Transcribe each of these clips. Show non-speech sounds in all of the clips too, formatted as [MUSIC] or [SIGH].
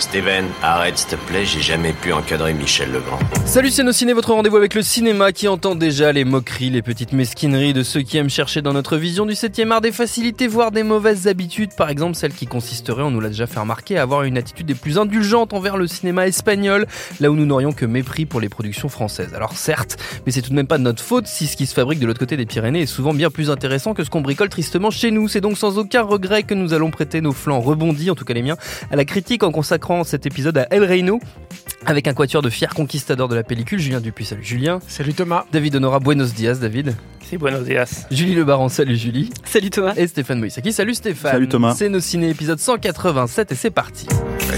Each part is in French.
Steven, arrête s'il te plaît, j'ai jamais pu encadrer Michel Legrand. Salut c'est nos ciné, votre rendez-vous avec le cinéma qui entend déjà les moqueries, les petites mesquineries de ceux qui aiment chercher dans notre vision du 7 art des facilités, voire des mauvaises habitudes, par exemple celle qui consisterait, on nous l'a déjà fait remarquer, à avoir une attitude des plus indulgentes envers le cinéma espagnol, là où nous n'aurions que mépris pour les productions françaises. Alors certes, mais c'est tout de même pas de notre faute si ce qui se fabrique de l'autre côté des Pyrénées est souvent bien plus intéressant que ce qu'on bricole tristement chez nous. C'est donc sans aucun regret que nous allons prêter nos flancs rebondis, en tout cas les miens, à la critique en consacrant cet épisode à El Reino, avec un quatuor de fiers conquistadors de la pellicule, Julien Dupuis, salut Julien. Salut Thomas. David Honora, buenos dias David. C'est buenos dias. Julie Le Baron, salut Julie. Salut Thomas. Et Stéphane Moïsaki, salut Stéphane. Salut Thomas. C'est nos ciné épisode 187 et c'est parti.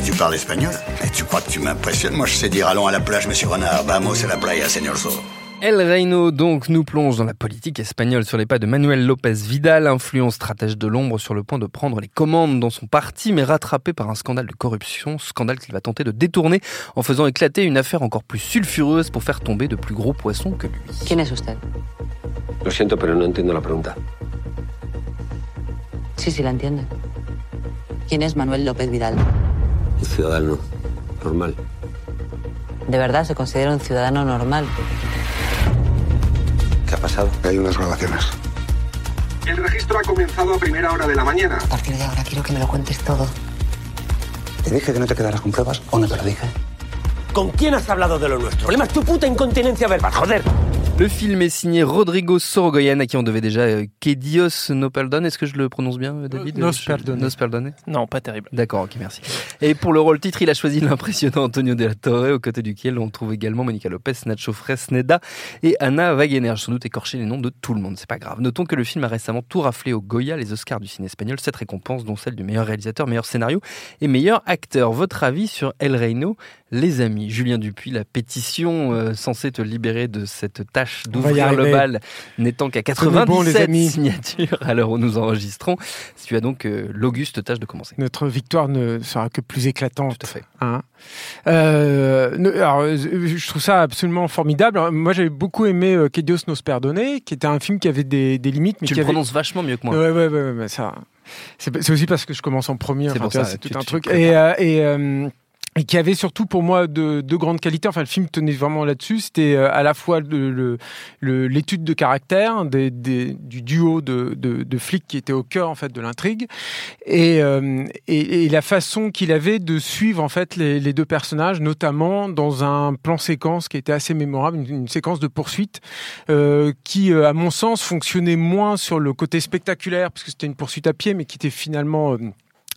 Tu parles espagnol? Et tu crois que tu m'impressionnes? Moi, je sais dire allons à la plage, monsieur Renard. Vamos a la playa, señor Zorro. El Reino donc nous plonge dans la politique espagnole sur les pas de Manuel López Vidal, influent stratège de l'ombre sur le point de prendre les commandes dans son parti, mais rattrapé par un scandale de corruption, scandale qu'il va tenter de détourner en faisant éclater une affaire encore plus sulfureuse pour faire tomber de plus gros poissons que lui. ¿Quién es usted? Lo siento, pero no entiendo la pregunta. Sí, sí, la entiende. ¿Quién es Manuel López Vidal? Un ciudadano normal. ¿De verdad se considera un ciudadano normal? ¿Qué ha pasado? Hay unas grabaciones. El registro ha comenzado a primera hora de la mañana. A partir de ahora quiero que me lo cuentes todo. ¿Te dije que no te quedaras con pruebas o no te lo dije? ¿Con quién has hablado de lo nuestro? El problema es tu puta incontinencia verbal, joder. Le film est signé Rodrigo Sorogoyen, à qui on devait déjà euh, Que Dios no perdone. Est-ce que je le prononce bien, euh, David? Nos perdone. Nos perdone. Non, pas terrible. D'accord, ok, merci. Et pour le rôle titre, il a choisi l'impressionnant Antonio de la Torre, aux côtés duquel on trouve également Monica Lopez, Nacho Fresneda et Anna Wagener. J'ai sans doute écorché les noms de tout le monde, c'est pas grave. Notons que le film a récemment tout raflé au Goya, les Oscars du ciné espagnol, sept récompenses, dont celle du meilleur réalisateur, meilleur scénario et meilleur acteur. Votre avis sur El Reino, les amis Julien Dupuis, la pétition euh, censée te libérer de cette tâche d'ouvrir le bal n'étant qu'à Tenez bon, les 97 amis. signatures à l'heure où nous enregistrons, tu as donc euh, l'auguste tâche de commencer. Notre victoire ne sera que plus éclatante. Tout à fait. hein. Euh, alors, je trouve ça absolument formidable. Alors, Moi, j'avais beaucoup aimé Que Dios nos perdone, qui était un film qui avait des, des limites, mais Tu qui le avait... prononces vachement mieux que moi. Ouais, ouais, ouais, ouais, mais ça. C'est aussi parce que je commence en premier. C'est enfin, tu tout un tu truc. Et, et, et qui avait surtout pour moi de, de grandes qualités. Enfin, le film tenait vraiment là-dessus. C'était euh, à la fois le- le- le- l'étude de caractère des, des- du duo de, de, de flics qui était au cœur en fait de l'intrigue et, euh, et, la façon qu'il avait de suivre en fait les, deux personnages, notamment dans un plan séquence qui était assez mémorable, une, une séquence de poursuite euh, qui, euh, à mon sens, fonctionnait moins sur le côté spectaculaire parce que c'était une poursuite à pied, mais qui était finalement euh,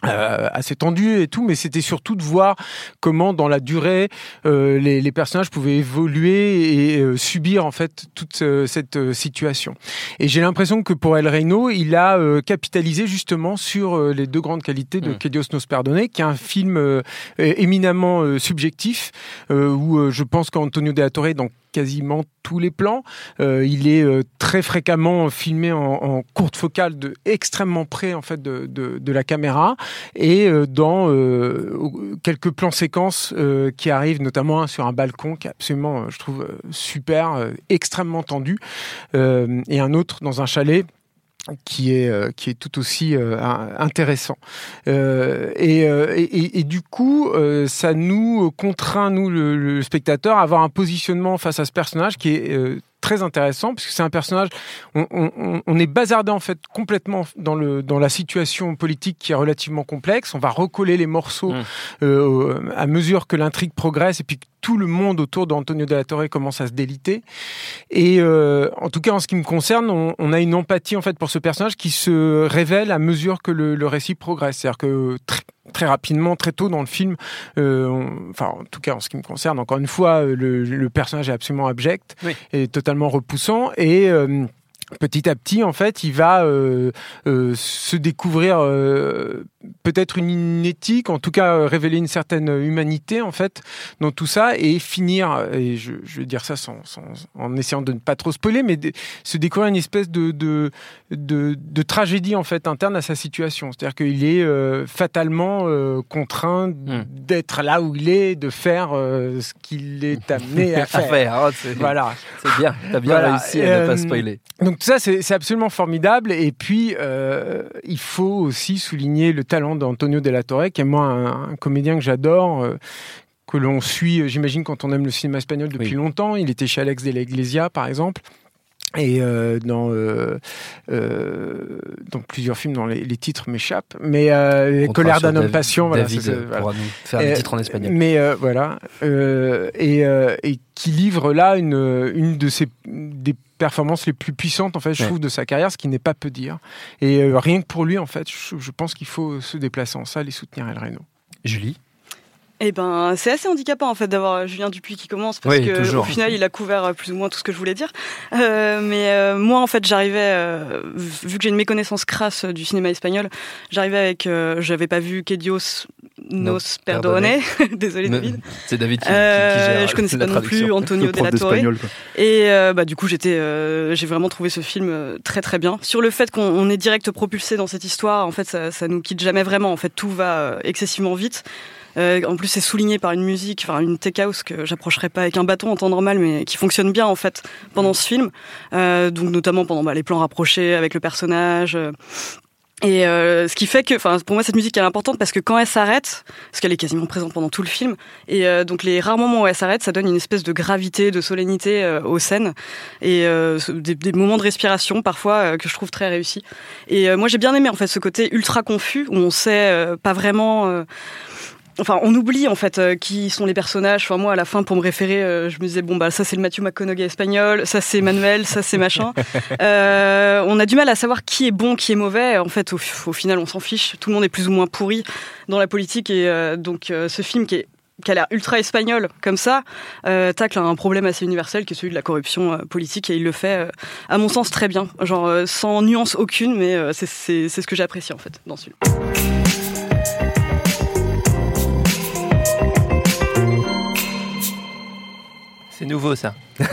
euh, assez tendu et tout, mais c'était surtout de voir comment dans la durée euh, les, les personnages pouvaient évoluer et euh, subir en fait toute euh, cette euh, situation. Et j'ai l'impression que pour El Reino, il a euh, capitalisé justement sur euh, les deux grandes qualités de Mm. Que Dios nos perdone, qui est un film éminemment euh, subjectif, euh, où euh, je pense qu'Antonio de la Torre est dans quasiment tous les plans. Euh, il est euh, très fréquemment filmé en, en courte focale, de extrêmement près en fait de, de, la caméra, et euh, dans euh, quelques plans séquences euh, qui arrivent, notamment un sur un balcon qui est absolument, je trouve, super, extrêmement tendu, et un autre dans un chalet qui est euh, qui est tout aussi euh, intéressant Euh, et, euh, et, et- et du coup euh, ça nous contraint nous le, le spectateur à avoir un positionnement face à ce personnage qui est euh, très intéressant parce que c'est un personnage on, on- on est bazardé en fait complètement dans le dans la situation politique qui est relativement complexe on va recoller les morceaux Mm. euh, à mesure que l'intrigue progresse et puis que tout le monde autour d'Antonio de la Torre commence à se déliter. Et euh, en tout cas, en ce qui me concerne, on, on, a une empathie en fait pour ce personnage qui se révèle à mesure que le, le récit progresse. C'est-à-dire que très, très, rapidement, très tôt dans le film, euh, on, enfin en tout cas en ce qui me concerne, encore une fois, le, le personnage est absolument abject Oui. et totalement repoussant et euh, Petit à petit, en fait, il va euh, euh, se découvrir euh, peut-être une éthique, en tout cas euh, révéler une certaine humanité, en fait, dans tout ça, et finir, et je, je vais dire ça sans, sans, en essayant de ne pas trop spoiler, mais de, se découvrir une espèce de, de, de, tragédie, en fait, interne à sa situation. C'est-à-dire qu'il est euh, fatalement euh, contraint Hmm. d'être là où il est, de faire euh, ce qu'il est [LAUGHS] amené à faire. faire, oh, Voilà. c'est bien, t'as bien Voilà, réussi à ne euh, pas spoiler. Donc tout ça, c'est absolument formidable. Et puis, euh, il faut aussi souligner le talent d'Antonio de la Torre, qui est moi un, un comédien que j'adore. euh, que l'on suit, euh, j'imagine, quand on aime le cinéma espagnol depuis Oui. longtemps. Il était chez Alex de la Iglesia, par exemple. Et euh, dans, euh, euh, dans plusieurs films, dont les, les titres m'échappent. Mais Les colères d'un homme patient, voilà, voilà. pourra nous faire des Euh, titres en espagnol. Mais voilà, et, et qui livre là une, une de ses des performances les plus puissantes en fait, je Ouais. trouve, de sa carrière, ce qui n'est pas peu dire. Et rien que pour lui, en fait, je, je pense qu'il faut se déplacer en salle et soutenir El Reno. Julie? Eh ben, c'est assez handicapant en fait d'avoir Julien Dupuis qui commence parce Oui, que toujours. au final il a couvert euh, plus ou moins tout ce que je voulais dire. Euh, mais euh, moi en fait j'arrivais, euh, vu que j'ai une méconnaissance crasse euh, du cinéma espagnol, j'arrivais avec, euh, j'avais pas vu Que Dios nos Nos perdone, [LAUGHS] désolé David. C'est David qui, qui- qui Euh, gère je connaissais la pas non plus. Antonio [LAUGHS] de la Torre. Et euh, bah, du coup, j'étais, euh, j'ai vraiment trouvé ce film euh, très très bien. Sur le fait qu'on on est direct propulsé dans cette histoire, en fait, ça, ça nous quitte jamais vraiment. En fait, tout va euh, excessivement vite. Euh, en plus, c'est souligné par une musique, enfin une tech house que j'approcherai pas avec un bâton en temps normal, mais qui fonctionne bien en fait pendant ce film. Euh, donc notamment pendant bah, les plans rapprochés avec le personnage. euh, et ce qui fait que, enfin, pour moi, cette musique est importante parce que quand elle s'arrête, parce qu'elle est quasiment présente pendant tout le film, et donc les rares moments où elle s'arrête, ça donne une espèce de gravité, de solennité aux scènes, et des, des moments de respiration parfois que je trouve très réussis. Et moi, j'ai bien aimé en fait ce côté ultra confus où on sait pas vraiment. Enfin, on oublie en fait euh, qui sont les personnages. Enfin, moi, à la fin, pour me référer, euh, je me disais bon bah ça c'est le Matthew McConaughey espagnol, ça c'est Manuel, ça c'est machin. [LAUGHS] Euh, on a du mal à savoir qui est bon, qui est mauvais. En fait, au, au final, on s'en fiche. Tout le monde est plus ou moins pourri dans la politique et donc ce film qui est qui a l'air ultra espagnol comme ça, euh, tacle un problème assez universel qui est celui de la corruption euh, politique et il le fait, euh, à mon sens, très bien, genre sans nuance aucune, mais c'est- ce que j'apprécie en fait dans ce C'est nouveau ça. [LAUGHS]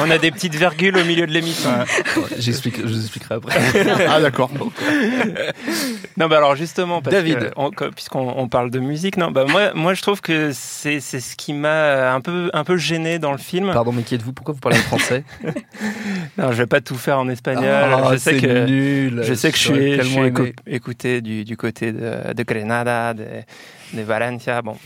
On a des petites virgules au milieu de l'émission. J'explique, je vous expliquerai après. [LAUGHS] Ah d'accord. Non, bah alors justement, parce David. puisqu'on on parle de musique, non, bah moi, moi je trouve que c'est c'est ce qui m'a un peu un peu gêné dans le film. Pardon, mais qui êtes-vous? Pourquoi vous parlez français? [LAUGHS] Non, je vais pas tout faire en espagnol. Ah, je sais que nul. je sais que je suis, je suis écouté du, du côté de, de Grenada, de, de Valencia, bon.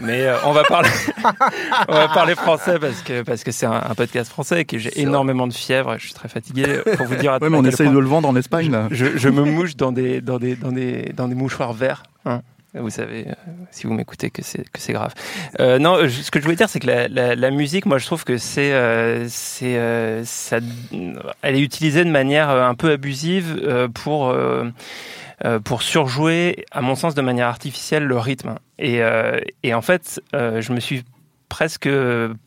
Mais euh, on va parler [LAUGHS] on va parler français parce que parce que c'est un, un podcast français et que j'ai C'est énormément de fièvre. Je suis très fatigué. Pour vous dire à, Ouais, mais on essaye de le vendre en Espagne là. je, je me mouche dans des dans des dans des dans des mouchoirs verts. hein. Vous savez, euh, si vous m'écoutez, que c'est que c'est grave. Euh, non, je- ce que je voulais dire, c'est que la, la, la musique, moi, je trouve que c'est euh, c'est euh, ça, elle est utilisée de manière un peu abusive euh, pour pour surjouer, à mon sens, de manière artificielle le rythme. Et euh, et en fait, euh, je me suis presque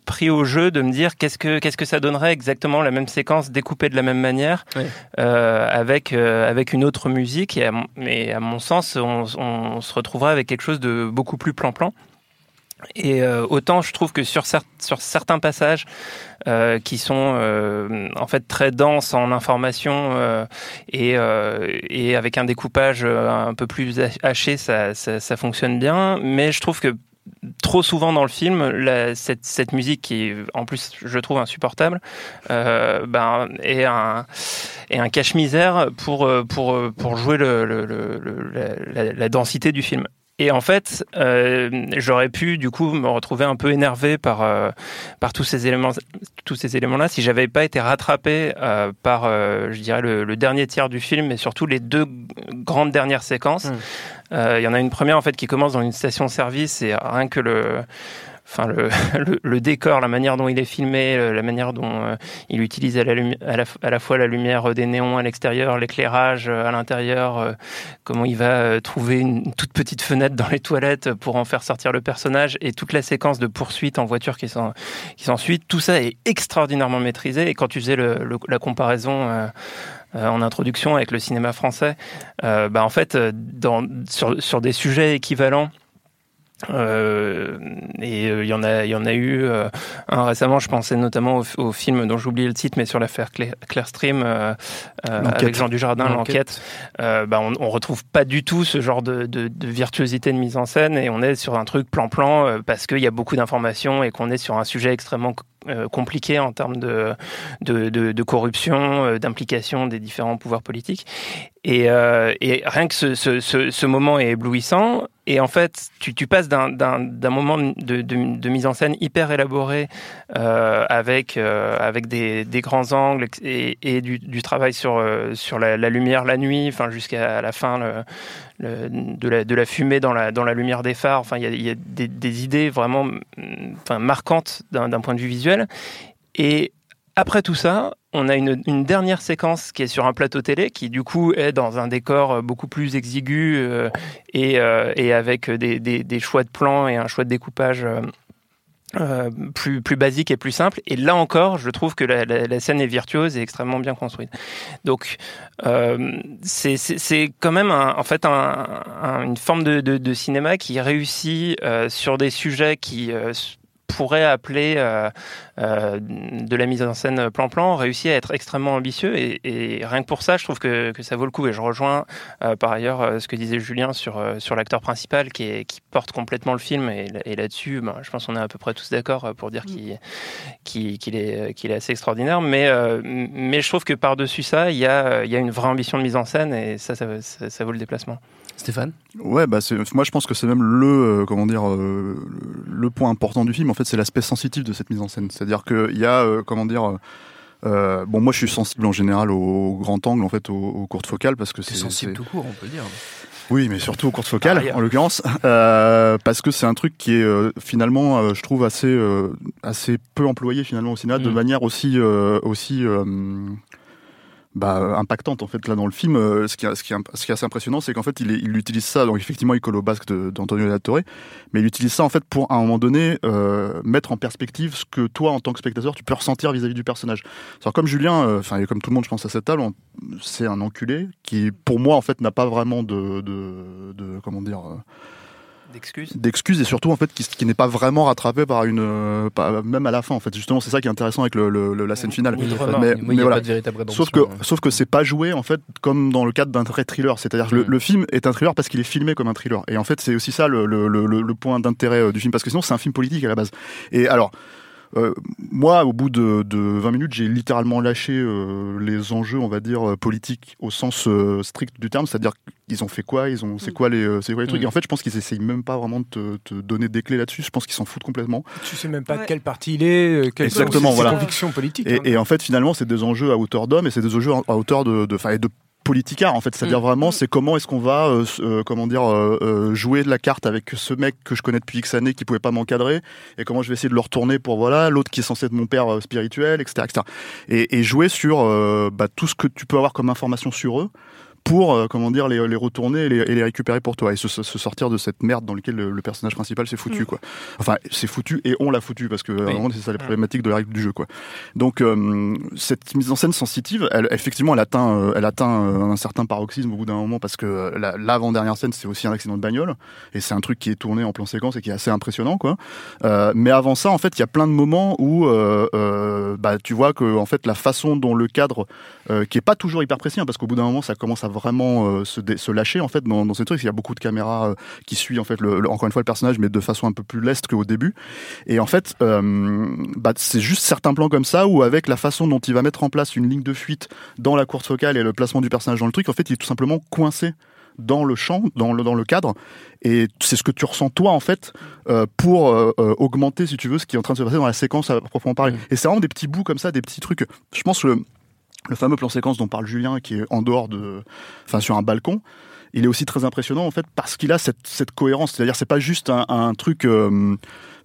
pris au jeu de me dire qu'est-ce que qu'est-ce que ça donnerait exactement la même séquence découpée de la même manière euh, avec euh, avec une autre musique. Et à mon, mais à mon sens on, on se retrouverait avec quelque chose de beaucoup plus plan-plan et euh, autant je trouve que sur, cer- sur certains passages euh, qui sont euh, en fait très denses en information et, avec un découpage un peu plus haché, ça, fonctionne bien. Mais je trouve que trop souvent dans le film, cette, musique qui en plus je trouve insupportable, ben, est un, cache-misère pour, jouer la densité du film. Et en fait, euh, j'aurais pu du coup me retrouver un peu énervé par euh, par tous ces éléments, tous ces éléments-là, si j'avais pas été rattrapé euh, par, euh, je dirais le, le dernier tiers du film, et surtout les deux grandes dernières séquences. Mm. Euh, Il y en a une première en fait qui commence dans une station-service et rien que le enfin [LAUGHS] le, décor, la manière dont il est filmé, la manière dont il utilise à la, fois la lumière des néons à l'extérieur, l'éclairage à l'intérieur, comment il va trouver une toute petite fenêtre dans les toilettes pour en faire sortir le personnage et toute la séquence de poursuite en voiture qui s'ensuit, tout ça est extraordinairement maîtrisé. Et quand tu faisais la comparaison euh, euh, en introduction avec le cinéma français, euh, bah en fait, sur des sujets équivalents, euh, et il y en a, il y en a eu euh, un récemment. Je pensais notamment au, au film dont j'oublie le titre, mais sur l'affaire Claire, Stream avec Jean Dujardin, l'enquête. bah, on, on retrouve pas du tout ce genre de, de, de, virtuosité de mise en scène, et on est sur un truc plan-plan parce qu'il y a beaucoup d'informations et qu'on est sur un sujet extrêmement euh, compliqué en termes de, de, de, de corruption, euh, d'implication des différents pouvoirs politiques. Et, euh, et rien que ce, moment est éblouissant. Et en fait, tu, passes d'un moment de, mise en scène hyper élaboré euh, avec, euh, des, grands angles et, du, travail sur, la, lumière la nuit, jusqu'à la fin de, la, fumée dans la, lumière des phares. Enfin, il y a, des, idées vraiment marquantes d'un point de vue visuel. Et après tout ça, on a une, dernière séquence qui est sur un plateau télé, qui du coup est dans un décor beaucoup plus exigu euh, et, euh, et, avec des, choix de plans et un choix de découpage. Euh, euh, plus, basique et plus simple. Et là encore, je trouve que la, scène est virtuose et extrêmement bien construite. Donc, euh, c'est quand même en fait un, un, une forme de, cinéma qui réussit euh, sur des sujets qui euh, pourrait appeler euh, euh, de la mise en scène plan-plan, réussit à être extrêmement ambitieux et, et, rien que pour ça, je trouve que, que ça vaut le coup. Et je rejoins euh, par ailleurs ce que disait Julien sur, sur l'acteur principal qui, est, qui porte complètement le film et, et là-dessus, ben, je pense qu'on est à peu près tous d'accord pour dire qu'il qu qu est, qu'il est assez extraordinaire. Mais, mais je trouve que par-dessus ça, il y a, il y a une vraie ambition de mise en scène et ça, ça, ça, ça vaut le déplacement. Stéphane Ouais, bah moi je pense que c'est même le euh, comment dire euh, le point important du film. En fait, c'est l'aspect sensitif de cette mise en scène. C'est-à-dire qu'il y a euh, comment dire. Bon, moi, je suis sensible en général au, au grand angle, en fait, aux, aux courtes focales, parce que c'est sensible tout court, on peut dire. Oui, mais surtout aux courtes focales, ah, en l'occurrence, euh, parce que c'est un truc qui est euh, finalement, je trouve assez assez peu employé finalement au cinéma, mmh. de manière aussi aussi bah, impactante en fait là dans le film. Euh, ce, qui, ce, qui, ce qui est assez impressionnant, c'est qu'en fait il, il, utilise ça. Donc effectivement, il colle au basque d'Antonio de, Torre, mais il utilise ça en fait pour à un moment donné euh, mettre en perspective ce que toi en tant que spectateur tu peux ressentir vis-à-vis -vis du personnage. Alors comme Julien, euh, enfin comme tout le monde, je pense à cette table, c'est un enculé qui pour moi en fait n'a pas vraiment de, de, de comment dire. D'excuses. D'excuses et surtout en fait qui, qui n'est pas vraiment rattrapé par une euh, pas, même à la fin en fait. Justement c'est ça qui est intéressant avec le, le, la scène finale. Oui, mais, mais, mais voilà. sauf que sauf que c'est pas joué en fait comme dans le cadre d'un vrai thriller. C'est-à-dire le, le, film est un thriller parce qu'il est filmé comme un thriller. Et en fait c'est aussi ça le, le, le point d'intérêt euh, du film. Parce que sinon c'est un film politique à la base. Et alors euh, moi, au bout de, de 20 minutes, j'ai littéralement lâché euh, les enjeux, on va dire, euh, politiques au sens euh, strict du terme, c'est-à-dire qu'ils ont fait quoi, ils ont, c'est quoi les, c'est quoi les trucs. Mmh. Et en fait, je pense qu'ils essayent même pas vraiment de te, te donner des clés là-dessus. Je pense qu'ils s'en foutent complètement. Tu sais même pas ouais. de quel parti il est, quelles Exactement, sont ses, voilà. convictions politiques. Et, hein. et, en fait, finalement, c'est des enjeux à hauteur d'homme et c'est des enjeux à hauteur de, de, de, de politicard en fait. C'est-à-dire mmh. vraiment c'est comment est-ce qu'on va euh, euh, comment dire euh, jouer de la carte avec ce mec que je connais depuis X années qui pouvait pas m'encadrer et comment je vais essayer de le retourner pour voilà l'autre qui est censé être mon père spirituel etc etc et, et jouer sur bah, tout ce que tu peux avoir comme information sur eux pour euh, comment dire les, les retourner et les, et les, récupérer pour toi et se, se, sortir de cette merde dans laquelle le, le personnage principal s'est foutu mm. quoi. Enfin c'est foutu et on l'a foutu parce que oui. vraiment c'est ça les problématiques de la règle du jeu quoi. Donc euh, cette mise en scène sensitive, elle, effectivement elle atteint euh, elle atteint euh, un certain paroxysme au bout d'un moment parce que l'avant dernière scène c'est aussi un accident de bagnole et c'est un truc qui est tourné en plan séquence et qui est assez impressionnant quoi. Euh, mais avant ça en fait il y a plein de moments où bah tu vois que en fait la façon dont le cadre qui est pas toujours hyper précis hein, parce qu'au bout d'un moment ça commence à vraiment euh, se, se, lâcher en fait dans, dans ces trucs. Il y a beaucoup de caméras euh, qui suivent en fait le, le, encore une fois le personnage, mais de façon un peu plus leste qu'au début. Et en fait, euh, bah, c'est juste certains plans comme ça où avec la façon dont il va mettre en place une ligne de fuite dans la course focale et le placement du personnage dans le truc, en fait, il est tout simplement coincé dans le champ, dans le, dans le cadre, et c'est ce que tu ressens toi en fait euh, pour euh, augmenter, si tu veux, ce qui est en train de se passer dans la séquence à proprement parler. Mmh. Et c'est vraiment des petits bouts comme ça, des petits trucs. Je pense que le, fameux plan séquence dont parle Julien, qui est en dehors de, enfin sur un balcon. il est aussi très impressionnant en fait parce qu'il a cette, cohérence. C'est-à-dire, c'est pas juste un, truc. euh,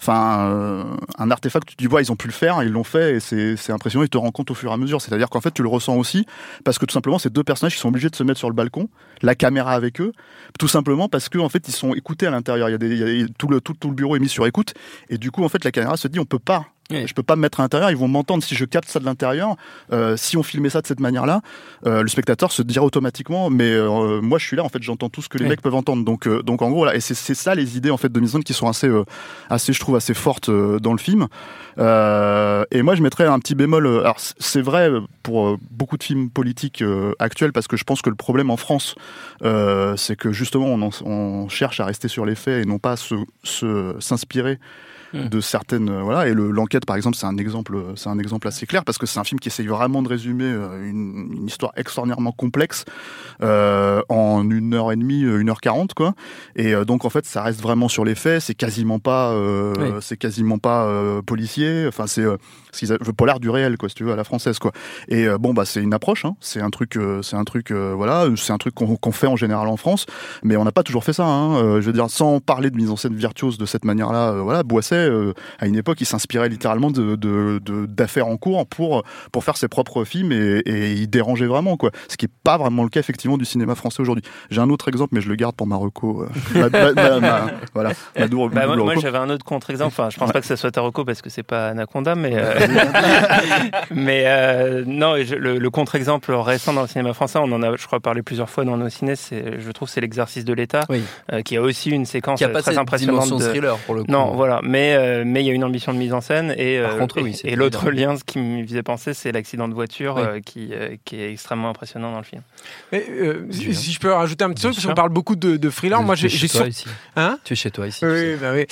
Enfin, euh, un artefact, tu dis, vois, ils ont pu le faire, ils l'ont fait, et c'est impressionnant, ils te rendent compte au fur et à mesure. C'est-à-dire qu'en fait, tu le ressens aussi, parce que tout simplement, ces deux personnages sont obligés de se mettre sur le balcon, la caméra avec eux, tout simplement parce que en fait, ils sont écoutés à l'intérieur. Il y a tout le bureau est mis sur écoute, et du coup, en fait, la caméra se dit, on peut pas. Je peux pas me mettre à l'intérieur, ils vont m'entendre si je capte ça de l'intérieur. Euh, si on filmait ça de cette manière-là, euh, le spectateur se dirait automatiquement, mais euh, moi je suis là, en fait, j'entends tout ce que les mecs peuvent entendre. Donc, euh, donc en gros, voilà, et c'est ça les idées en fait de mise en scène qui sont assez, euh, assez, je trouve, assez fortes euh, dans le film. Euh, et moi, je mettrais un petit bémol. Alors, c'est vrai pour beaucoup de films politiques actuels, parce que je pense que le problème en France, euh, c'est que justement, on, en- on cherche à rester sur les faits et non pas à se- se- s'inspirer de certaines euh, voilà. Et le- l'enquête par exemple c'est un exemple euh, c'est un exemple assez clair parce que c'est un film qui essaye vraiment de résumer euh, une, une histoire extraordinairement complexe euh, en une heure et demie une heure quarante quoi. Et donc en fait ça reste vraiment sur les faits. C'est quasiment pas euh, Oui. c'est quasiment pas euh, policier. Enfin c'est euh, le polar du réel quoi si tu veux à la française quoi. Et bon bah c'est une approche hein. c'est un truc euh, c'est un truc euh, voilà. C'est un truc qu'on qu'on fait en général en France mais on n'a pas toujours fait ça hein. Euh, je veux dire sans parler de mise en scène virtuose de cette manière là voilà Boisset euh, à une époque il s'inspirait littéralement de de- de- d'affaires en cours pour pour faire ses propres films et, et il dérangeait vraiment quoi ce qui est pas vraiment le cas effectivement du cinéma français aujourd'hui j'ai un autre exemple mais je le garde pour ma reco euh, [LAUGHS] ma- ma- ma- ma- voilà ma double- Bah, moi, double moi, reco. j'avais un autre contre-exemple. Enfin, je pense pas que ça soit Taroko parce que c'est pas Anaconda, mais euh, [LAUGHS] mais euh, non. je- le, le contre-exemple récent dans le cinéma français, on en a, je crois, parlé plusieurs fois dans nos ciné. C'est, je trouve, c'est l'exercice de l'État, euh, qui a aussi une séquence Qui a pas très impressionnante. de- thriller, pour le coup. Non, voilà. Mais euh, mais il y a une ambition de mise en scène et Par euh, contre, et- oui, et l'autre lien, ce qui me faisait penser, c'est l'accident de voiture Oui. euh, qui euh, qui est extrêmement impressionnant dans le film. Mais, euh, si, si je peux rajouter un petit truc, parce qu'on parle beaucoup de, de thriller, Tu moi es j'ai chez j'ai toi sur- ici. Hein Tu es chez toi ici. Oui, bah oui.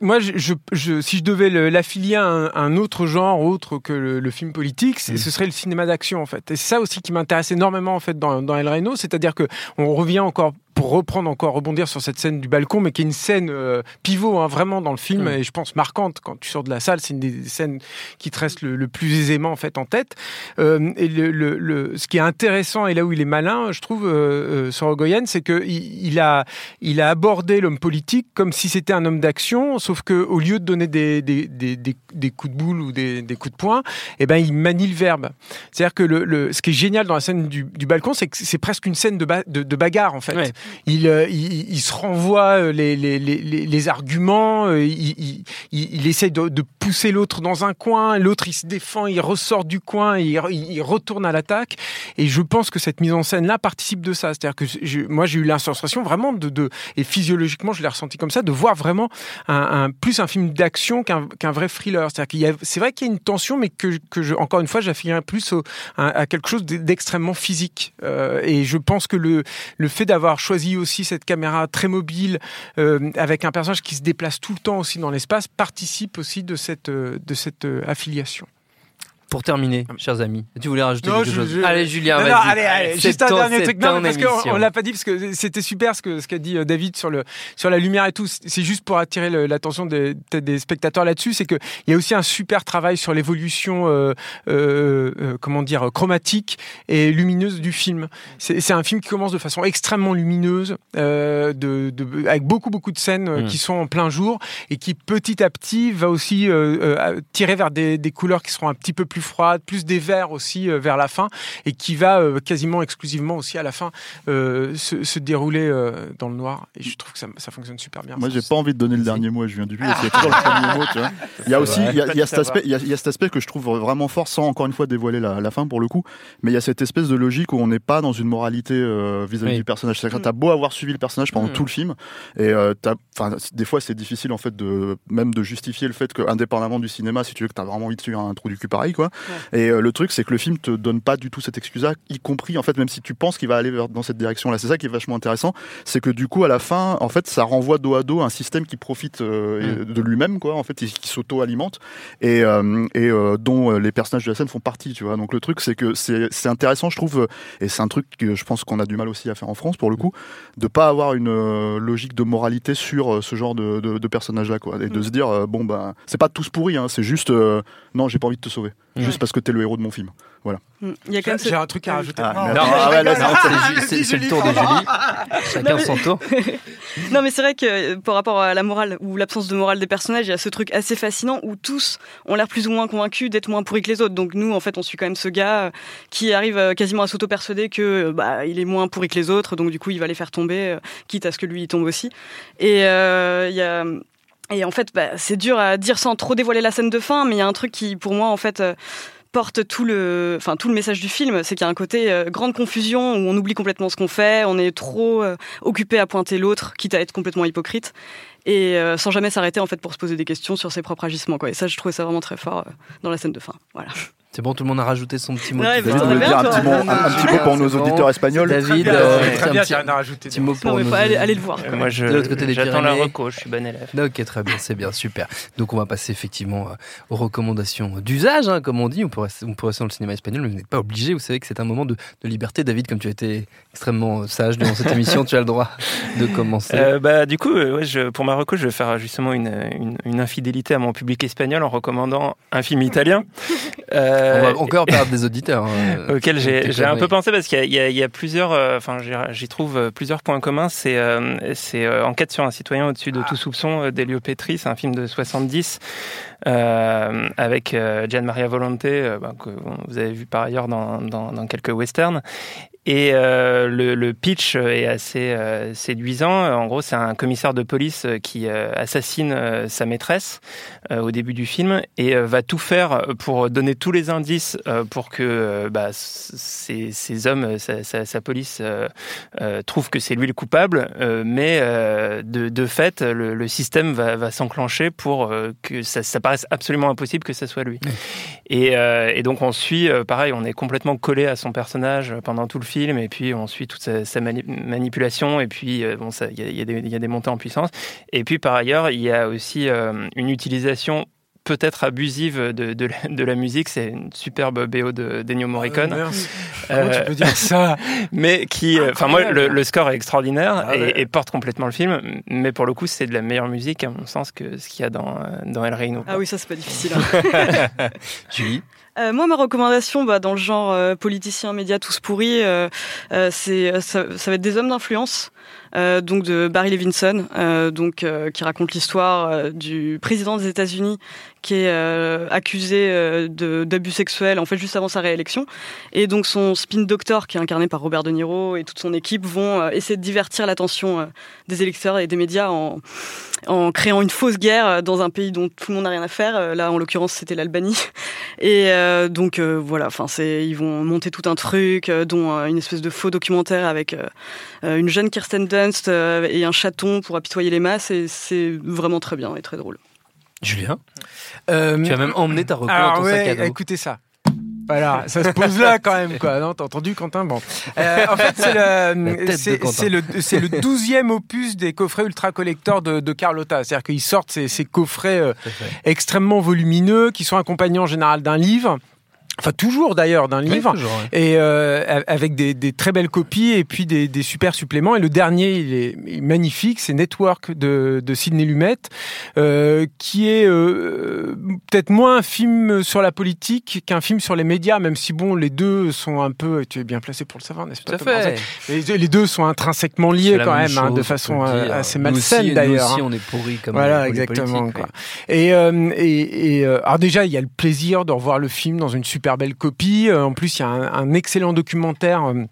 Moi, je, je- je- si je devais l'affilier à un, un autre genre autre que le, le film politique, Mm. ce serait le cinéma d'action en fait. Et c'est ça aussi qui m'intéresse énormément en fait dans, dans El Reno, c'est-à-dire que on revient encore pour reprendre encore rebondir sur cette scène du balcon, mais qui est une scène euh, pivot hein, vraiment dans le film Mm. et je pense marquante quand tu sors de la salle. C'est une des scènes qui te reste le, le plus aisément en fait en tête. Euh, et le, le- le- ce qui est intéressant et là où il est malin, je trouve, euh, euh, Sorogoyen, c'est que il, il a il a abordé l'homme politique comme si c'était un homme d'action, sauf que au lieu de donner des, des, des, des, coups de boule ou des, coups de poing, eh ben il manie le verbe. C'est-à-dire que le, le, ce qui est génial dans la scène du, du balcon, c'est que c'est presque une scène de, ba- de, de bagarre en fait. Ouais. Il, euh, il, il se renvoie euh, les, les, les, les arguments, euh, il, il, il, il essaye de, de pousser l'autre dans un coin, l'autre il se défend, il ressort du coin, il, il, il retourne à l'attaque. Et je pense que cette mise en scène là participe de ça. C'est-à-dire que je- moi j'ai eu la sensation vraiment de, de et physiologiquement je l'ai ressenti comme ça, de voir vraiment un, un- plus un film d'action qu'un qu'un vrai thriller. C'est-à-dire qu'il y a, c'est vrai qu'il y a une tension, mais que, que je, encore une fois, j'affirmerais plus au- à, à quelque chose d'extrêmement physique. Euh, et je pense que le, le fait d'avoir choisi aussi cette caméra très mobile, euh, avec un personnage qui se déplace tout le temps aussi dans l'espace, participe aussi de cette, euh, de cette euh, affiliation. Pour terminer, chers amis, tu voulais rajouter Non, quelque je- chose je- Allez, Julien, Non, vas-y. non, allez, allez, C'est juste un ton- dernier truc. Non, parce qu'on on l'a pas dit, parce que c'était super ce que ce qu'a dit euh, David sur le sur la lumière et tout. C'est juste pour attirer l'attention des, spectateurs là-dessus, c'est que il y a aussi un super travail sur l'évolution, euh, euh, euh, comment dire, chromatique et lumineuse du film. C'est un film qui commence de façon extrêmement lumineuse, de, de- avec beaucoup beaucoup de scènes euh, Mm. qui sont en plein jour et qui petit à petit va aussi tirer vers des, des couleurs qui seront un petit peu plus froides, plus des verts aussi euh, vers la fin et qui va euh, quasiment exclusivement aussi à la fin euh, se, se dérouler euh, dans le noir. Et je trouve que ça, ça fonctionne super bien. Moi, j'ai pas envie de donner le dernier mot à Julien Dupuis, parce qu'il y a toujours le premier mot, tu vois. [LAUGHS] Il y a aussi, il y a, il y a Pas cet aspect, il y a, il y a cet aspect que je trouve vraiment fort, sans encore une fois dévoiler la, la fin pour le coup, mais il y a cette espèce de logique où on n'est pas dans une moralité euh, vis-à-vis Oui. du personnage. C'est-à-dire que t'as beau avoir suivi le personnage pendant Mm. tout le film, et euh, des fois c'est difficile en fait de même de justifier le fait que, indépendamment du cinéma, si tu veux que t'as vraiment envie de suivre un trou du cul pareil, quoi. Et euh, le truc, c'est que le film te donne pas du tout cette excuse-là, y compris en fait, même si tu penses qu'il va aller vers- dans cette direction-là. C'est ça qui est vachement intéressant, c'est que du coup, à la fin, en fait, ça renvoie dos à dos un système qui profite euh, de lui-même, quoi, en fait, et qui s'auto-alimente et, euh, et dont les personnages de la scène font partie, tu vois. Donc le truc, c'est que c'est intéressant, je trouve, et c'est un truc que je pense qu'on a du mal aussi à faire en France pour le coup, de pas avoir une logique de moralité sur ce genre de, de, de personnages-là, quoi, et de se dire bon bah c'est pas tous pourris, hein, c'est juste euh, non, j'ai pas envie de te sauver. Juste parce que t'es le héros de mon film. Voilà. Mm. Il y a quand même J'ai un truc à rajouter. Ah, Non. Non, Ah, ouais, non, c'est- c'est le tour de Julie. Chacun son tour. [LAUGHS] Non, mais c'est vrai que euh, par rapport à la morale ou l'absence de morale des personnages, il y a ce truc assez fascinant où tous ont l'air plus ou moins convaincus d'être moins pourris que les autres. Donc nous, en fait, on suit quand même ce gars euh, qui arrive euh, quasiment à s'auto-persuader que bah il est moins pourri que les autres, donc du coup, il va les faire tomber, quitte à ce que lui il tombe aussi. Et euh, il y a et en fait, bah, c'est dur à dire sans trop dévoiler la scène de fin, mais il y a un truc qui, pour moi, en fait. euh, porte tout le, enfin tout le message du film, c'est qu'il y a un côté euh, grande confusion où on oublie complètement ce qu'on fait, on est trop euh, occupé à pointer l'autre, quitte à être complètement hypocrite, et sans jamais s'arrêter en fait pour se poser des questions sur ses propres agissements. Quoi. Et ça, je trouvais ça vraiment très fort dans la scène de fin. Voilà. C'est bon, tout le monde a rajouté son petit mot. Ouais, bah, David bien, dire un petit mot, un, un petit mot pour nos bon. auditeurs espagnols. David, bien, euh, c'est très un bien, petit- rien à rajouter. petit mot Non, pour nos aller, aller le voir. Euh, Moi, je, De l'autre côté des j'attends la reco, je suis bon élève. Ok, très bien, c'est bien, super. Donc on va passer effectivement euh, aux recommandations d'usage, hein, comme on dit. On rester, on rester dans le cinéma espagnol, mais vous n'êtes pas obligé. Vous savez que c'est un moment de, de liberté. David, comme tu as été extrêmement sage durant cette émission, tu as le droit de commencer. Euh, bah, du coup, euh, ouais, je, pour ma reco, je vais faire justement une, une, une infidélité à mon public espagnol en recommandant un film italien. Euh, [LAUGHS] on va encore perdre des auditeurs. hein. [LAUGHS] auquel j'ai un peu pensé parce qu'il y, a- il y a- il y a plusieurs, euh, enfin j'y- j'y trouve euh, plusieurs points communs. C'est euh, c'est euh, Enquête sur un citoyen au-dessus de tout soupçon euh, d'Elio Petri, c'est un film de 70 euh, avec euh, Gian Maria Volonté, euh, bah, que vous avez vu par ailleurs dans, dans, dans quelques westerns. Et euh, le, le pitch est assez euh, séduisant. En gros, c'est un commissaire de police euh, qui euh, assassine euh, sa maîtresse euh, au début du film et va tout faire pour donner tous les indices pour que bah, ces, ces hommes, sa, sa- sa police, euh, euh, trouve que c'est lui le coupable. mais de, de fait, le, le système va, va s'enclencher pour que ça, ça paraisse absolument impossible que ça soit lui. Et, euh, et donc on suit, euh, pareil, on est complètement collé à son personnage pendant tout le film, et puis on suit toute sa, sa mani- manipulation, et puis euh, bon, il y, a- des- montées en puissance. Et puis par ailleurs, il y a aussi une utilisation peut-être abusive de, de, la, de la musique. C'est une superbe BO de d'Ennio Morricone. Euh. Comment tu peux dire ça [LAUGHS] Mais qui, euh, enfin moi, le, le score est extraordinaire Ah ouais. et, porte complètement le film. Mais pour le coup, c'est de la meilleure musique à mon sens que ce qu'il y a dans euh, dans El Reino. Ah oui, ça c'est pas difficile. [LAUGHS] hein. Julie Euh, moi, ma recommandation, bah, dans le genre euh, politicien, médias, tous pourris, euh, euh, c'est euh, ça, ça va être des hommes d'influence. Euh, donc de Barry Levinson, euh, donc euh, qui raconte l'histoire du président des États-Unis qui est accusé d'abus sexuels en fait juste avant sa réélection et donc son spin doctor qui est incarné par Robert De Niro et toute son équipe vont essayer de divertir l'attention des électeurs et des médias en en créant une fausse guerre dans un pays dont tout le monde n'a rien à faire. Là, en l'occurrence, c'était l'Albanie. [LAUGHS] Et donc voilà, enfin c'est ils vont monter tout un truc, dont une espèce de faux documentaire avec une jeune Kirsten Dunst euh, et un chaton pour apitoyer les masses. Et c'est vraiment très bien et très drôle. Julien Euh, Tu as même emmené ta reco dans Alors ton ouais, sac à dos. écoutez ça. Voilà, ça se pose là quand même, quoi. Non, t'as entendu, Quentin? Bon. Euh, en fait, c'est le, c'est, douzième opus des coffrets ultra collector de, de Carlotta. C'est-à-dire qu'ils sortent ces, ces coffrets euh, extrêmement volumineux qui sont accompagnés en général d'un livre. Enfin, toujours d'ailleurs d'un Oui, livre. toujours, ouais. Et euh, avec des, des très belles copies et puis des, des super suppléments. Et le dernier, il est, magnifique, c'est Network de, de Sidney Lumet, euh, qui est euh, peut-être moins un film sur la politique qu'un film sur les médias, même si bon, les deux sont un peu. Tu es bien placé pour le savoir, n'est-ce pas fait. les, deux- les deux sont intrinsèquement liés quand même hein, de on façon euh, assez malsaine aussi- nous d'ailleurs. aussi, hein. on est pourris comme Voilà, exactement. ouais. Quoi. Et, euh, et, et, euh, alors déjà, il y a le plaisir de revoir le film dans une super belle copie. Euh, en plus, il y a un, un excellent documentaire. euh,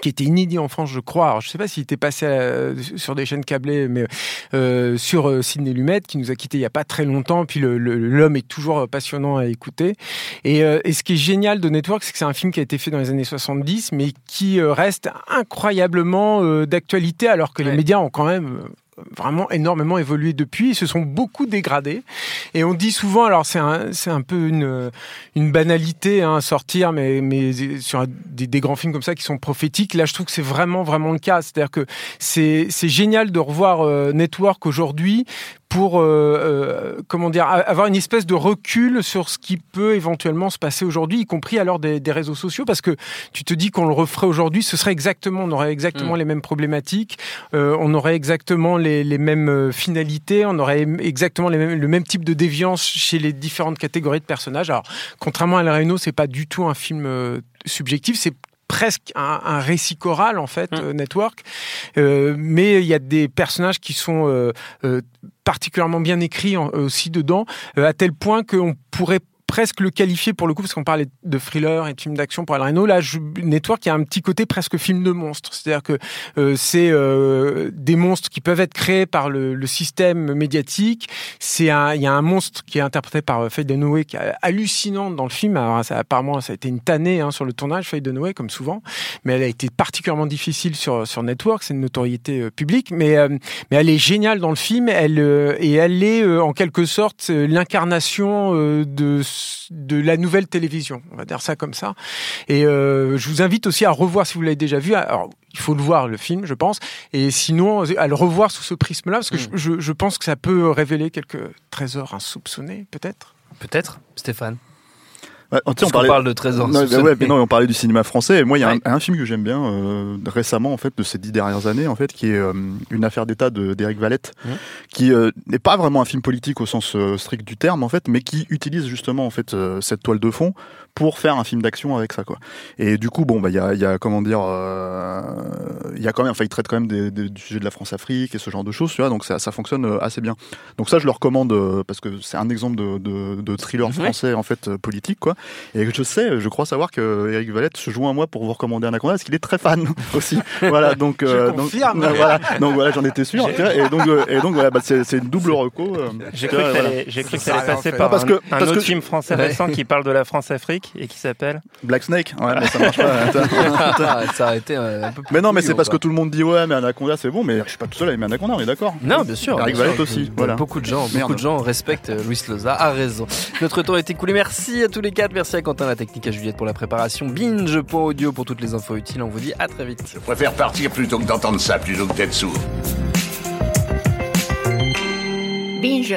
qui était inédit en France, je crois. Alors, je ne sais pas s'il était passé euh, sur des chaînes câblées, mais euh, sur euh, Sidney Lumet, qui nous a quittés il n'y a pas très longtemps. Puis l'homme est toujours passionnant à écouter. Et, euh, et ce qui est génial de Network, c'est que c'est un film qui a été fait dans les années 70, mais qui reste incroyablement d'actualité, alors que les médias ont quand même vraiment énormément évolué depuis. Ils se sont beaucoup dégradés. Et on dit souvent, alors c'est un, c'est un peu une, banalité hein, à sortir, mais, mais sur des grands films comme ça qui sont prophétiques, là je trouve que c'est vraiment, vraiment le cas. C'est-à-dire que c'est c'est génial de revoir euh, Network aujourd'hui pour euh, comment dire avoir une espèce de recul sur ce qui peut éventuellement se passer aujourd'hui, y compris à l'heure des, des, réseaux sociaux, parce que tu te dis qu'on le referait aujourd'hui, ce serait exactement, on aurait exactement mm. les mêmes problématiques, on aurait exactement les, les, mêmes finalités, on aurait exactement les mêmes, le même type de déviance chez les différentes catégories de personnages. Alors, contrairement à La Reno, c'est pas du tout un film subjectif, c'est presque un, récit choral en fait, mmh. euh, Network. Euh, mais il y a des personnages qui sont euh, particulièrement bien écrits aussi dedans, à tel point qu'on pourrait presque le qualifier pour le coup, parce qu'on parlait de thriller et de film d'action pour Al Reno. Là, Network, il y a un petit côté presque film de monstre. C'est-à-dire que euh, c'est euh, des monstres qui peuvent être créés par le, le système médiatique. C'est il y a un monstre qui est interprété par euh, Faye Dunaway qui est hallucinant dans le film. Alors, ça, apparemment, ça a été une tannée hein, sur le tournage, Faye Dunaway, comme souvent. Mais elle a été particulièrement difficile sur, sur Network. C'est une notoriété euh, publique. Mais, euh, mais elle est géniale dans le film. Elle, et elle est en quelque sorte l'incarnation de de la nouvelle télévision, on va dire ça comme ça. Et euh, je vous invite aussi à revoir si vous l'avez déjà vu. Alors, il faut le voir le film, je pense, et sinon à le revoir sous ce prisme-là, parce que je, je pense que ça peut révéler quelques trésors insoupçonnés, peut-être. Peut-être, Stéphane. On, parle de trésors. Non, non, on parlait du cinéma français. Et moi, il y a un, film que j'aime bien euh, récemment, en fait, de ces dix dernières années, en fait, qui est euh, une affaire d'État d'Éric Valette, mmh. qui euh, n'est pas vraiment un film politique au sens strict du terme, en fait, mais qui utilise justement en fait cette toile de fond pour faire un film d'action avec ça quoi. Et du coup bon bah il y a, y a comment dire euh, il y a quand même enfin il traite quand même des, des, du sujet de la France-Afrique et ce genre de choses tu vois donc ça, ça fonctionne euh, assez bien. Donc ça je le recommande euh, parce que c'est un exemple de, de, de thriller français en fait politique quoi. Et je sais je crois savoir que Eric Valette se joue à moi pour vous recommander Anaconda parce qu'il est très fan [LAUGHS] aussi. voilà donc donc, voilà donc voilà j'en étais sûr et donc et donc voilà bah, c'est une double reco. J'ai cru que ça allait passer par parce que, un, autre film français récent qui parle de la Et qui s'appelle Black Snake. Ouais, mais ça marche pas. [LAUGHS] ça a été un peu Mais non, mais c'est parce que tout le monde dit ouais, mais Anaconda c'est bon, mais je suis pas tout seul à aimer Anaconda, on est d'accord. Non, bien sûr. Eric Valette aussi. Voilà. Beaucoup de gens, beaucoup de gens respectent euh, Luis Loza, a raison. Notre temps est écoulé. Merci à tous les quatre. Merci à Quentin, la technique, à Juliette pour la préparation. Binge.audio pour toutes les infos utiles. On vous dit à très vite. Je préfère partir plutôt que d'entendre ça, plutôt que d'être sourd. Binge.